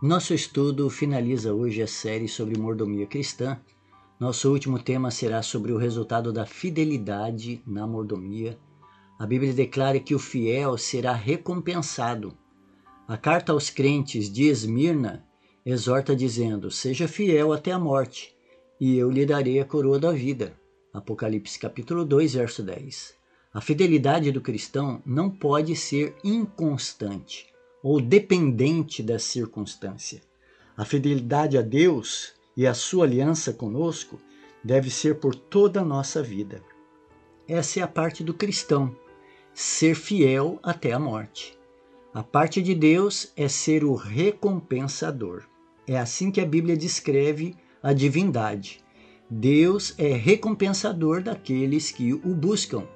Nosso estudo finaliza hoje a série sobre mordomia cristã. Nosso último tema será sobre o resultado da fidelidade na mordomia. A Bíblia declara que o fiel será recompensado. A carta aos crentes de Esmirna exorta dizendo: Seja fiel até a morte, e eu lhe darei a coroa da vida. Apocalipse capítulo 2, verso 10. A fidelidade do cristão não pode ser inconstante ou dependente da circunstância. A fidelidade a Deus e a sua aliança conosco deve ser por toda a nossa vida. Essa é a parte do cristão, ser fiel até a morte. A parte de Deus é ser o recompensador. É assim que a Bíblia descreve a divindade. Deus é recompensador daqueles que o buscam.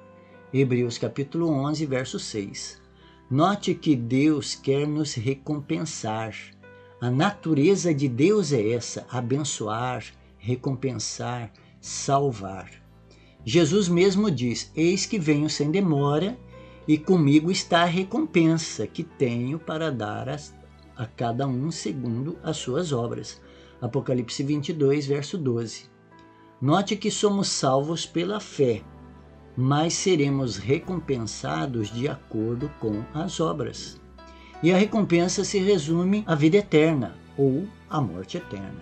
Hebreus capítulo 11, verso 6. Note que Deus quer nos recompensar. A natureza de Deus é essa: abençoar, recompensar, salvar. Jesus mesmo diz: Eis que venho sem demora, e comigo está a recompensa que tenho para dar a, a cada um segundo as suas obras. Apocalipse 22, verso 12. Note que somos salvos pela fé mas seremos recompensados de acordo com as obras. E a recompensa se resume à vida eterna ou à morte eterna.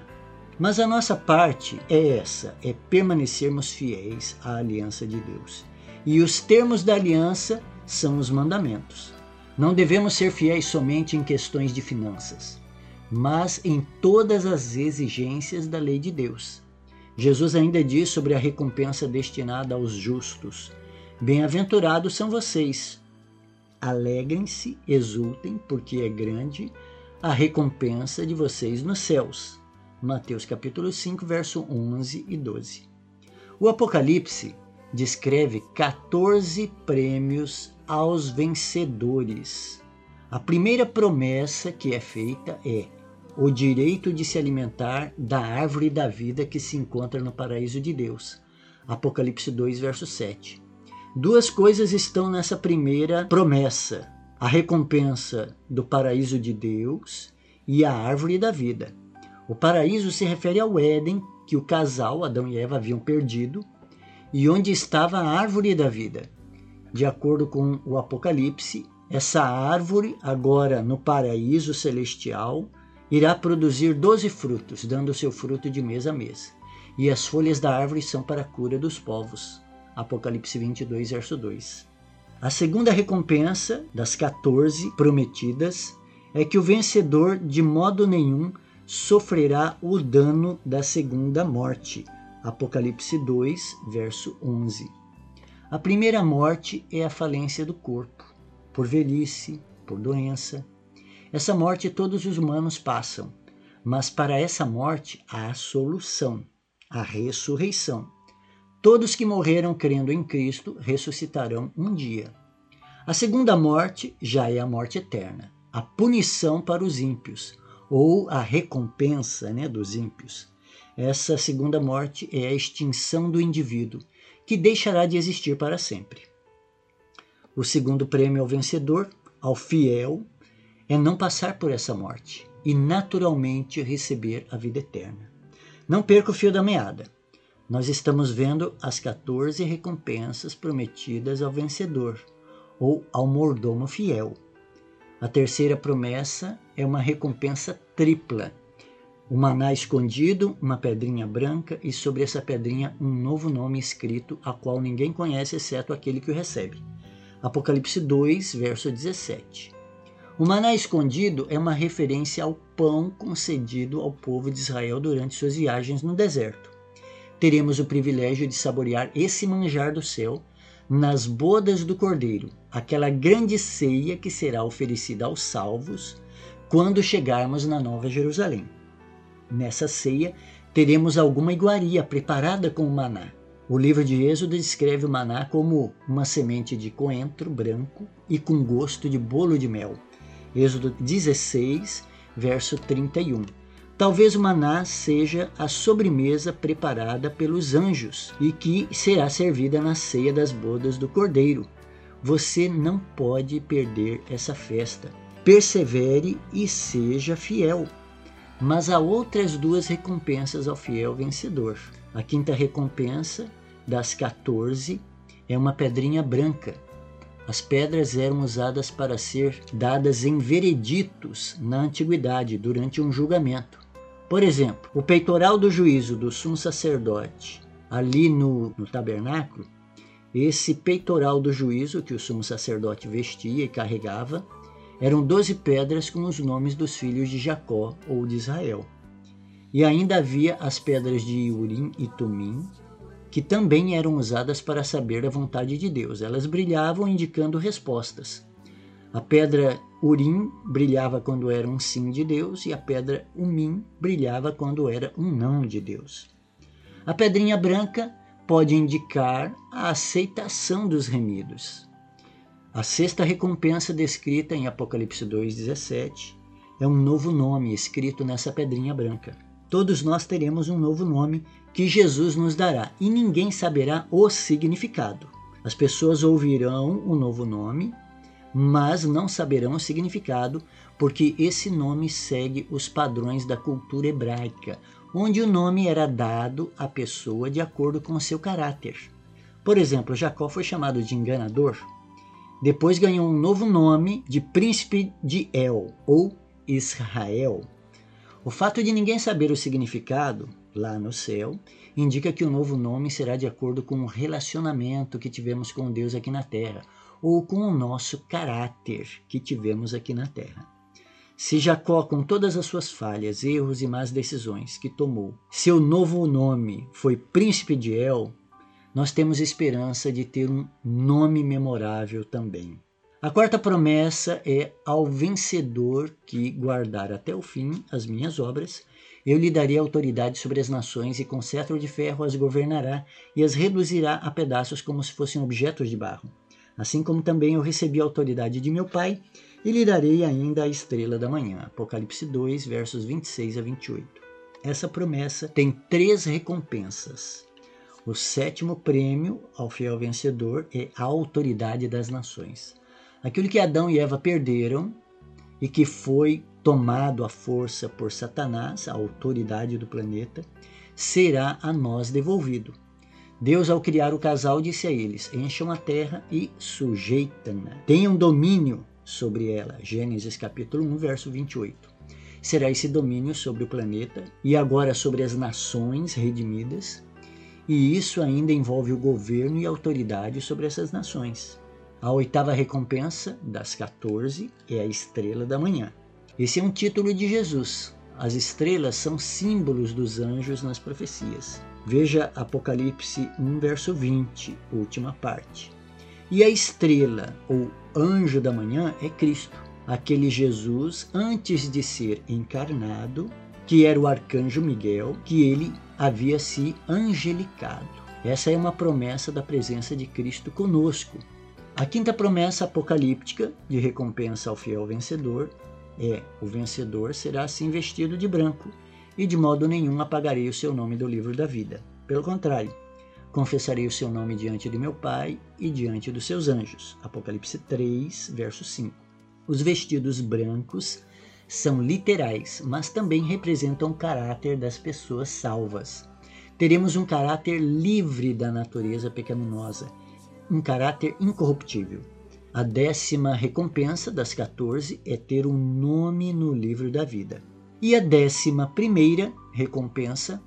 Mas a nossa parte é essa: é permanecermos fiéis à aliança de Deus. E os termos da aliança são os mandamentos. Não devemos ser fiéis somente em questões de finanças, mas em todas as exigências da lei de Deus. Jesus ainda diz sobre a recompensa destinada aos justos: Bem-aventurados são vocês. Alegrem-se, exultem, porque é grande a recompensa de vocês nos céus. Mateus capítulo 5, verso 11 e 12. O Apocalipse descreve 14 prêmios aos vencedores. A primeira promessa que é feita é o direito de se alimentar da árvore da vida que se encontra no paraíso de Deus. Apocalipse 2, verso 7. Duas coisas estão nessa primeira promessa: a recompensa do paraíso de Deus e a árvore da vida. O paraíso se refere ao Éden que o casal, Adão e Eva, haviam perdido e onde estava a árvore da vida. De acordo com o Apocalipse, essa árvore, agora no paraíso celestial, irá produzir doze frutos, dando seu fruto de mês a mês. E as folhas da árvore são para a cura dos povos. Apocalipse 22, verso 2. A segunda recompensa das 14 prometidas é que o vencedor de modo nenhum sofrerá o dano da segunda morte. Apocalipse 2, verso 11. A primeira morte é a falência do corpo, por velhice, por doença, essa morte todos os humanos passam, mas para essa morte há solução, a ressurreição. Todos que morreram crendo em Cristo ressuscitarão um dia. A segunda morte já é a morte eterna, a punição para os ímpios, ou a recompensa né, dos ímpios. Essa segunda morte é a extinção do indivíduo, que deixará de existir para sempre. O segundo prêmio ao vencedor, ao fiel, é não passar por essa morte e naturalmente receber a vida eterna. Não perca o fio da meada. Nós estamos vendo as 14 recompensas prometidas ao vencedor ou ao mordomo fiel. A terceira promessa é uma recompensa tripla. Um maná escondido, uma pedrinha branca e sobre essa pedrinha um novo nome escrito, a qual ninguém conhece exceto aquele que o recebe. Apocalipse 2, verso 17. O maná escondido é uma referência ao pão concedido ao povo de Israel durante suas viagens no deserto. Teremos o privilégio de saborear esse manjar do céu nas bodas do Cordeiro, aquela grande ceia que será oferecida aos salvos quando chegarmos na Nova Jerusalém. Nessa ceia, teremos alguma iguaria preparada com o maná. O livro de Êxodo descreve o maná como uma semente de coentro branco e com gosto de bolo de mel. Êxodo 16, verso 31. Talvez o maná seja a sobremesa preparada pelos anjos e que será servida na ceia das bodas do cordeiro. Você não pode perder essa festa. Persevere e seja fiel. Mas há outras duas recompensas ao fiel vencedor. A quinta recompensa, das 14, é uma pedrinha branca. As pedras eram usadas para ser dadas em vereditos na antiguidade, durante um julgamento. Por exemplo, o peitoral do juízo do sumo sacerdote, ali no, no tabernáculo, esse peitoral do juízo que o sumo sacerdote vestia e carregava, eram doze pedras com os nomes dos filhos de Jacó ou de Israel. E ainda havia as pedras de Urim e Tumim, que também eram usadas para saber a vontade de Deus. Elas brilhavam indicando respostas. A pedra Urim brilhava quando era um sim de Deus e a pedra Umim brilhava quando era um não de Deus. A pedrinha branca pode indicar a aceitação dos remidos. A sexta recompensa descrita em Apocalipse 2,17 é um novo nome escrito nessa pedrinha branca. Todos nós teremos um novo nome que Jesus nos dará e ninguém saberá o significado. As pessoas ouvirão o novo nome, mas não saberão o significado, porque esse nome segue os padrões da cultura hebraica, onde o nome era dado à pessoa de acordo com o seu caráter. Por exemplo, Jacó foi chamado de enganador, depois ganhou um novo nome de príncipe de El, ou Israel. O fato de ninguém saber o significado, lá no céu, indica que o novo nome será de acordo com o relacionamento que tivemos com Deus aqui na terra, ou com o nosso caráter que tivemos aqui na terra. Se Jacó, com todas as suas falhas, erros e más decisões que tomou, seu novo nome foi Príncipe de El, nós temos esperança de ter um nome memorável também. A quarta promessa é ao vencedor que guardar até o fim as minhas obras, eu lhe darei autoridade sobre as nações e com cetro de ferro as governará e as reduzirá a pedaços como se fossem objetos de barro. Assim como também eu recebi a autoridade de meu Pai e lhe darei ainda a estrela da manhã. Apocalipse 2, versos 26 a 28. Essa promessa tem três recompensas. O sétimo prêmio ao fiel vencedor é a autoridade das nações. Aquilo que Adão e Eva perderam e que foi tomado à força por Satanás, a autoridade do planeta, será a nós devolvido. Deus, ao criar o casal, disse a eles: Encham a terra e sujeitam-na. Tenham domínio sobre ela. Gênesis capítulo 1, verso 28. Será esse domínio sobre o planeta e agora sobre as nações redimidas, e isso ainda envolve o governo e autoridade sobre essas nações. A oitava recompensa, das 14, é a estrela da manhã. Esse é um título de Jesus. As estrelas são símbolos dos anjos nas profecias. Veja Apocalipse 1, verso 20, última parte. E a estrela, ou anjo da manhã, é Cristo, aquele Jesus antes de ser encarnado, que era o arcanjo Miguel, que ele havia se angelicado. Essa é uma promessa da presença de Cristo conosco. A quinta promessa apocalíptica de recompensa ao fiel vencedor é: o vencedor será assim vestido de branco, e de modo nenhum apagarei o seu nome do livro da vida. Pelo contrário, confessarei o seu nome diante de meu Pai e diante dos seus anjos. Apocalipse 3, verso 5. Os vestidos brancos são literais, mas também representam o caráter das pessoas salvas. Teremos um caráter livre da natureza pecaminosa, um caráter incorruptível. A décima recompensa das 14 é ter um nome no livro da vida. E a décima primeira recompensa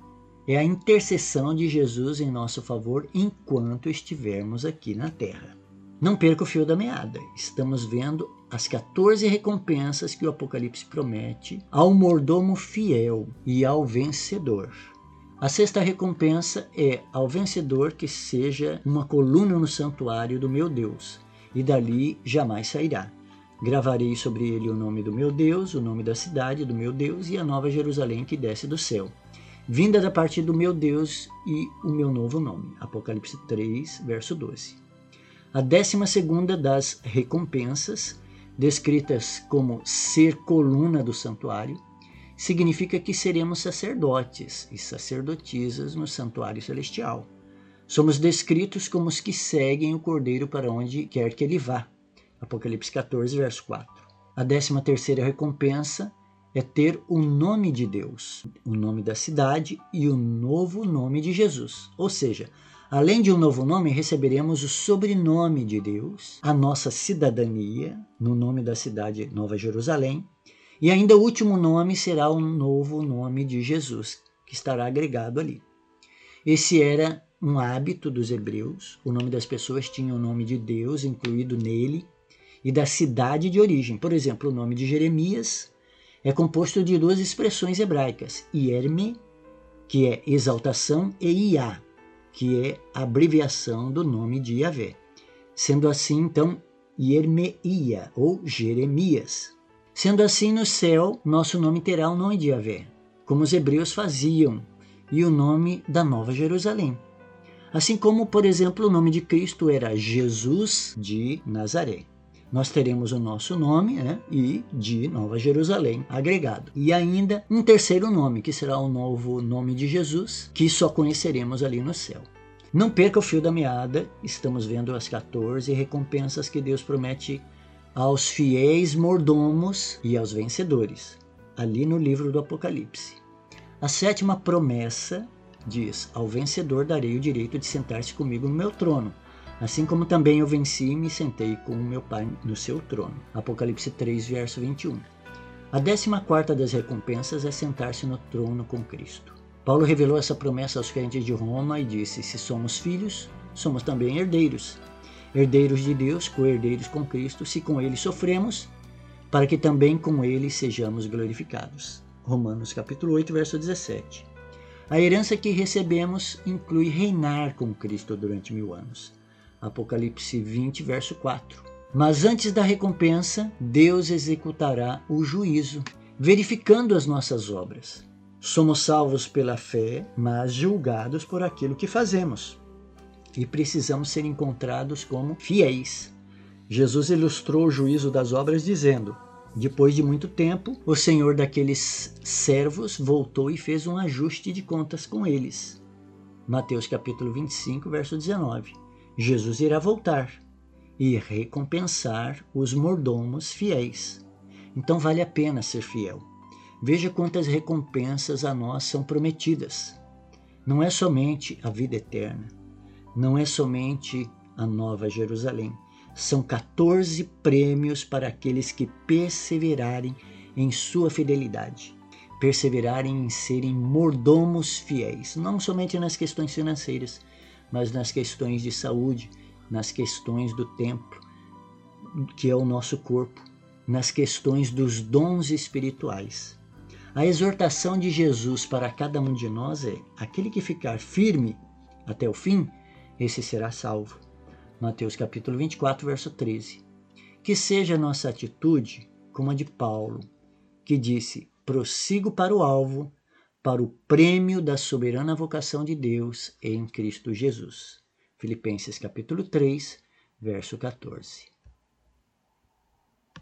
é a intercessão de Jesus em nosso favor enquanto estivermos aqui na terra. Não perca o fio da meada. Estamos vendo as 14 recompensas que o Apocalipse promete ao mordomo fiel e ao vencedor. A sexta recompensa é ao vencedor que seja uma coluna no santuário do meu Deus, e dali jamais sairá. Gravarei sobre ele o nome do meu Deus, o nome da cidade do meu Deus e a nova Jerusalém que desce do céu vinda da parte do meu Deus e o meu novo nome. Apocalipse 3, verso 12. A décima segunda das recompensas, descritas como ser coluna do santuário, significa que seremos sacerdotes e sacerdotisas no santuário celestial. Somos descritos como os que seguem o Cordeiro para onde quer que ele vá. Apocalipse 14, verso 4. A décima terceira recompensa é ter o nome de Deus, o nome da cidade e o novo nome de Jesus. Ou seja, além de um novo nome, receberemos o sobrenome de Deus, a nossa cidadania, no nome da cidade Nova Jerusalém, e ainda o último nome será o novo nome de Jesus, que estará agregado ali. Esse era um hábito dos hebreus, o nome das pessoas tinha o nome de Deus incluído nele e da cidade de origem. Por exemplo, o nome de Jeremias é composto de duas expressões hebraicas, Ierme, que é exaltação, e Iá, que é abreviação do nome de Yahvé. Sendo assim, então, Iermeia, ou Jeremias. Sendo assim, no céu, nosso nome terá o nome de Yahvé, como os hebreus faziam, e o nome da Nova Jerusalém. Assim como, por exemplo, o nome de Cristo era Jesus de Nazaré nós teremos o nosso nome né, e de Nova Jerusalém agregado. E ainda um terceiro nome, que será o novo nome de Jesus, que só conheceremos ali no céu. Não perca o fio da meada, estamos vendo as 14 recompensas que Deus promete aos fiéis mordomos e aos vencedores, ali no livro do Apocalipse. A sétima promessa diz: Ao vencedor darei o direito de sentar-se comigo no meu trono Assim como também eu venci e me sentei com o meu Pai no seu trono. Apocalipse 3, verso 21. A décima quarta das recompensas é sentar-se no trono com Cristo. Paulo revelou essa promessa aos crentes de Roma e disse: Se somos filhos, somos também herdeiros. Herdeiros de Deus, co-herdeiros com Cristo, se com ele sofremos, para que também com ele sejamos glorificados. Romanos capítulo 8, verso 17. A herança que recebemos inclui reinar com Cristo durante mil anos. Apocalipse 20, verso 4. Mas antes da recompensa, Deus executará o juízo, verificando as nossas obras. Somos salvos pela fé, mas julgados por aquilo que fazemos. E precisamos ser encontrados como fiéis. Jesus ilustrou o juízo das obras dizendo: Depois de muito tempo, o Senhor daqueles servos voltou e fez um ajuste de contas com eles. Mateus capítulo 25, verso 19. Jesus irá voltar e recompensar os mordomos fiéis. Então vale a pena ser fiel. Veja quantas recompensas a nós são prometidas. Não é somente a vida eterna, não é somente a nova Jerusalém. São 14 prêmios para aqueles que perseverarem em sua fidelidade, perseverarem em serem mordomos fiéis, não somente nas questões financeiras, mas nas questões de saúde, nas questões do templo, que é o nosso corpo, nas questões dos dons espirituais. A exortação de Jesus para cada um de nós é: aquele que ficar firme até o fim, esse será salvo. Mateus capítulo 24, verso 13. Que seja nossa atitude como a de Paulo, que disse: prossigo para o alvo, para o prêmio da soberana vocação de Deus em Cristo Jesus. Filipenses capítulo 3, verso 14.